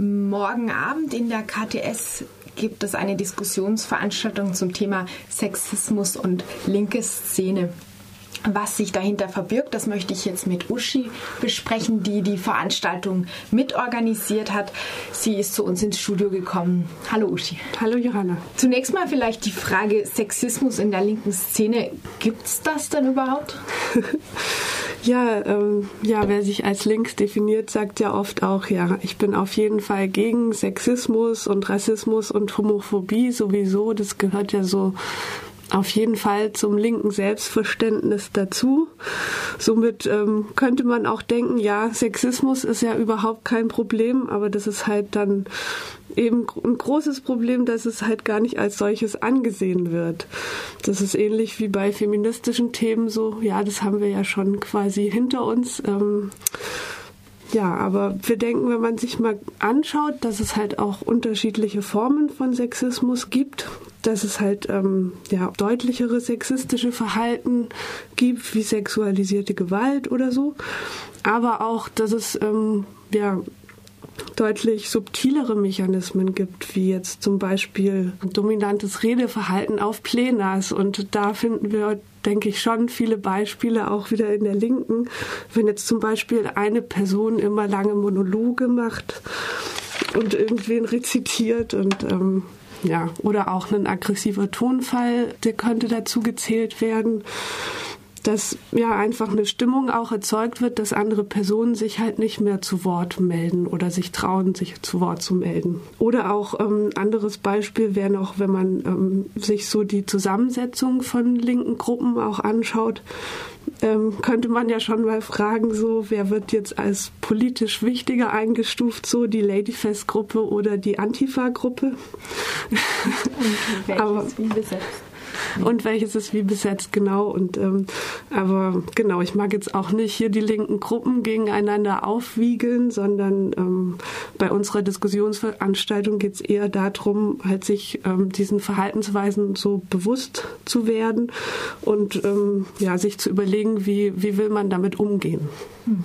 Morgen Abend in der KTS gibt es eine Diskussionsveranstaltung zum Thema Sexismus und linke Szene. Was sich dahinter verbirgt, das möchte ich jetzt mit Uschi besprechen, die die Veranstaltung mitorganisiert hat. Sie ist zu uns ins Studio gekommen. Hallo Uschi. Hallo Johanna. Zunächst mal vielleicht die Frage Sexismus in der linken Szene. Gibt es das denn überhaupt? ja, ähm, ja, wer sich als links definiert, sagt ja oft auch, ja, ich bin auf jeden Fall gegen Sexismus und Rassismus und Homophobie sowieso. Das gehört ja so auf jeden Fall zum linken Selbstverständnis dazu. Somit ähm, könnte man auch denken, ja, Sexismus ist ja überhaupt kein Problem, aber das ist halt dann eben ein großes Problem, dass es halt gar nicht als solches angesehen wird. Das ist ähnlich wie bei feministischen Themen so, ja, das haben wir ja schon quasi hinter uns. Ähm, ja, aber wir denken, wenn man sich mal anschaut, dass es halt auch unterschiedliche Formen von Sexismus gibt, dass es halt ähm, ja, deutlichere sexistische Verhalten gibt, wie sexualisierte Gewalt oder so, aber auch, dass es ähm, ja, deutlich subtilere Mechanismen gibt, wie jetzt zum Beispiel dominantes Redeverhalten auf Plenas. Und da finden wir denke ich, schon viele Beispiele auch wieder in der Linken. Wenn jetzt zum Beispiel eine Person immer lange Monologe macht und irgendwen rezitiert und ähm, ja, oder auch ein aggressiver Tonfall, der könnte dazu gezählt werden dass ja einfach eine Stimmung auch erzeugt wird, dass andere Personen sich halt nicht mehr zu Wort melden oder sich trauen, sich zu Wort zu melden. Oder auch ähm, anderes Beispiel wäre noch, wenn man ähm, sich so die Zusammensetzung von linken Gruppen auch anschaut, ähm, könnte man ja schon mal fragen, so wer wird jetzt als politisch wichtiger eingestuft, so die Ladyfest-Gruppe oder die Antifa-Gruppe? Aber wie besetzt? Und welches ist wie besetzt genau. Und ähm, aber genau, ich mag jetzt auch nicht hier die linken Gruppen gegeneinander aufwiegeln, sondern ähm, bei unserer Diskussionsveranstaltung geht es eher darum, halt sich ähm, diesen Verhaltensweisen so bewusst zu werden und ähm, ja, sich zu überlegen, wie, wie will man damit umgehen. Mhm.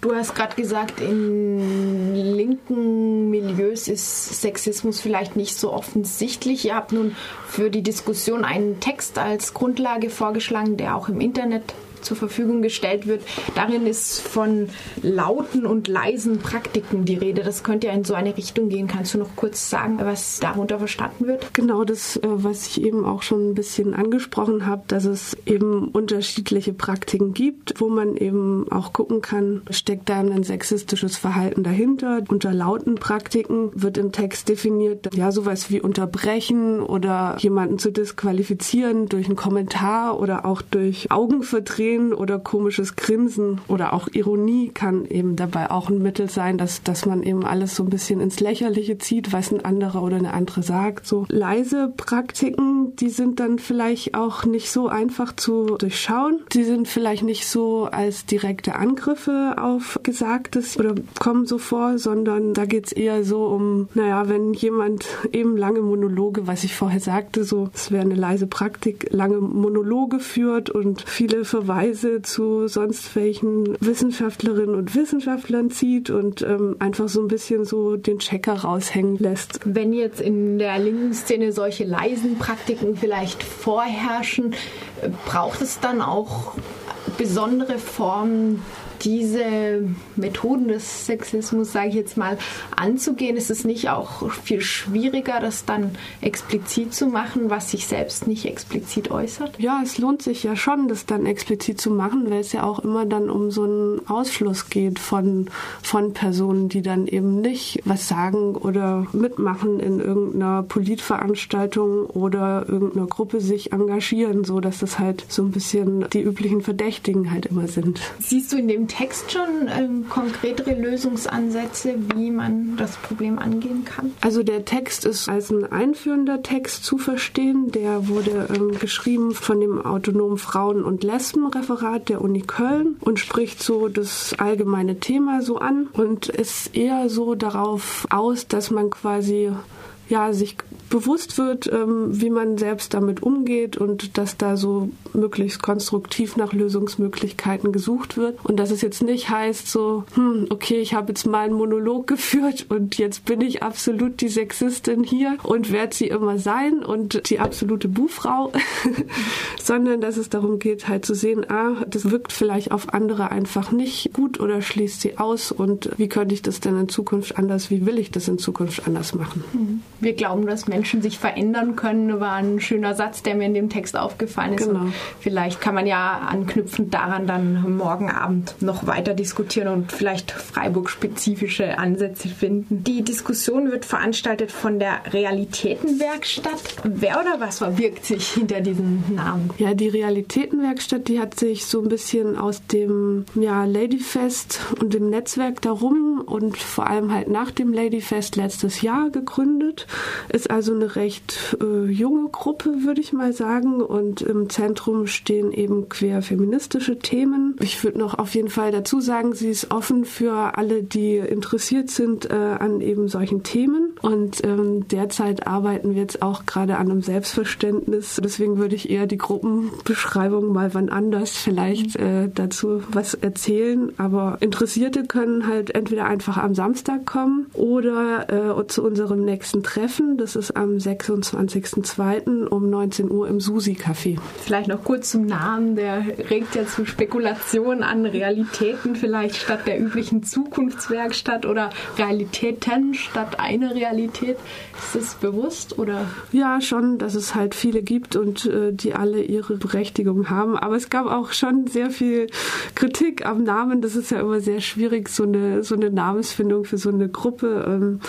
Du hast gerade gesagt, in linken Milieus ist Sexismus vielleicht nicht so offensichtlich. Ihr habt nun für die Diskussion einen Text als Grundlage vorgeschlagen, der auch im Internet zur Verfügung gestellt wird. Darin ist von lauten und leisen Praktiken die Rede. Das könnte ja in so eine Richtung gehen. Kannst du noch kurz sagen, was darunter verstanden wird? Genau das, äh, was ich eben auch schon ein bisschen angesprochen habe, dass es eben unterschiedliche Praktiken gibt, wo man eben auch gucken kann, steckt da ein sexistisches Verhalten dahinter. Unter lauten Praktiken wird im Text definiert, ja, sowas wie unterbrechen oder jemanden zu disqualifizieren durch einen Kommentar oder auch durch Augenverdrehen Tränen oder komisches Grinsen oder auch Ironie kann eben dabei auch ein Mittel sein, dass, dass man eben alles so ein bisschen ins Lächerliche zieht, was ein anderer oder eine andere sagt. So leise Praktiken, die sind dann vielleicht auch nicht so einfach zu durchschauen. Die sind vielleicht nicht so als direkte Angriffe auf Gesagtes oder kommen so vor, sondern da geht es eher so um, naja, wenn jemand eben lange Monologe, was ich vorher sagte, so, es wäre eine leise Praktik, lange Monologe führt und viele Verweise Verweise zu sonst welchen Wissenschaftlerinnen und Wissenschaftlern zieht und ähm, einfach so ein bisschen so den Checker raushängen lässt. Wenn jetzt in der linken Szene solche leisen Praktiken vielleicht vorherrschen, braucht es dann auch besondere Formen diese Methoden des Sexismus, sage ich jetzt mal, anzugehen? Ist es nicht auch viel schwieriger, das dann explizit zu machen, was sich selbst nicht explizit äußert? Ja, es lohnt sich ja schon, das dann explizit zu machen, weil es ja auch immer dann um so einen Ausschluss geht von, von Personen, die dann eben nicht was sagen oder mitmachen in irgendeiner Politveranstaltung oder irgendeiner Gruppe sich engagieren, so dass das halt so ein bisschen die üblichen Verdächtigen halt immer sind. Siehst du in dem Text schon ähm, konkretere Lösungsansätze, wie man das Problem angehen kann? Also der Text ist als ein einführender Text zu verstehen. Der wurde ähm, geschrieben von dem autonomen Frauen- und Lesbenreferat der Uni Köln und spricht so das allgemeine Thema so an und ist eher so darauf aus, dass man quasi ja, sich bewusst wird, ähm, wie man selbst damit umgeht und dass da so möglichst konstruktiv nach Lösungsmöglichkeiten gesucht wird und dass es jetzt nicht heißt so, hm, okay, ich habe jetzt mal einen Monolog geführt und jetzt bin ich absolut die Sexistin hier und werde sie immer sein und die absolute Buhfrau, sondern dass es darum geht, halt zu sehen, ah, das wirkt vielleicht auf andere einfach nicht gut oder schließt sie aus und wie könnte ich das denn in Zukunft anders, wie will ich das in Zukunft anders machen? Mhm. Wir glauben, dass Menschen sich verändern können, war ein schöner Satz, der mir in dem Text aufgefallen ist. Genau. Und vielleicht kann man ja anknüpfend daran dann morgen Abend noch weiter diskutieren und vielleicht Freiburg-spezifische Ansätze finden. Die Diskussion wird veranstaltet von der Realitätenwerkstatt. Wer oder was verbirgt sich hinter diesem Namen? Ja, die Realitätenwerkstatt, die hat sich so ein bisschen aus dem ja, Ladyfest und dem Netzwerk darum und vor allem halt nach dem Ladyfest letztes Jahr gegründet. Ist also eine recht äh, junge Gruppe, würde ich mal sagen. Und im Zentrum stehen eben queer feministische Themen. Ich würde noch auf jeden Fall dazu sagen, sie ist offen für alle, die interessiert sind äh, an eben solchen Themen. Und ähm, derzeit arbeiten wir jetzt auch gerade an einem Selbstverständnis. Deswegen würde ich eher die Gruppenbeschreibung mal wann anders vielleicht äh, dazu was erzählen. Aber Interessierte können halt entweder einfach am Samstag kommen oder äh, zu unserem nächsten Treffen. Das ist am 26.02. um 19 Uhr im Susi-Café. Vielleicht noch kurz zum Namen. Der regt ja zu Spekulationen an, Realitäten vielleicht statt der üblichen Zukunftswerkstatt oder Realitäten statt eine Realität. Ist das bewusst oder? Ja, schon, dass es halt viele gibt und äh, die alle ihre Berechtigung haben. Aber es gab auch schon sehr viel Kritik am Namen. Das ist ja immer sehr schwierig, so eine, so eine Namensfindung für so eine Gruppe. Ähm,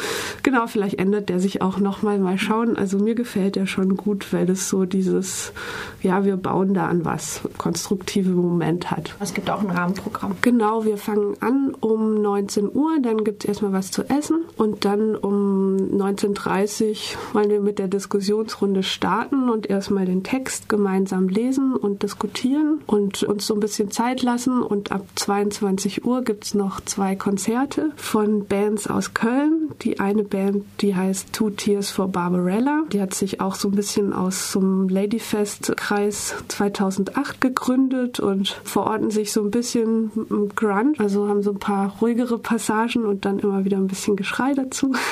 genau, vielleicht ändert der sich auch nochmal. Mal schauen. Also mir gefällt er schon gut, weil es so dieses, ja, wir bauen da an was, konstruktive Moment hat. Es gibt auch ein Rahmenprogramm. Genau, wir fangen an um 19 Uhr, dann gibt es erstmal was zu essen und dann um 19.30 Uhr wollen wir mit der Diskussionsrunde starten und erstmal den Text gemeinsam lesen und diskutieren und uns so ein bisschen Zeit lassen und ab 22 Uhr gibt es noch zwei Konzerte von Bands aus Köln. Die eine Band, die heißt Two Tears for Barbarella. Die hat sich auch so ein bisschen aus einem Ladyfest-Kreis 2008 gegründet und verorten sich so ein bisschen im Grunge. Also haben so ein paar ruhigere Passagen und dann immer wieder ein bisschen Geschrei dazu.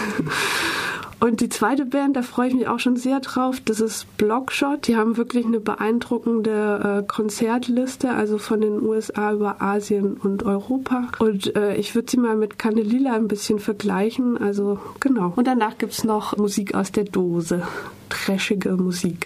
Und die zweite Band, da freue ich mich auch schon sehr drauf, das ist Blockshot. Die haben wirklich eine beeindruckende äh, Konzertliste, also von den USA über Asien und Europa. Und äh, ich würde sie mal mit Candelilla ein bisschen vergleichen. Also genau. Und danach gibt es noch Musik aus der Dose. Trashige Musik.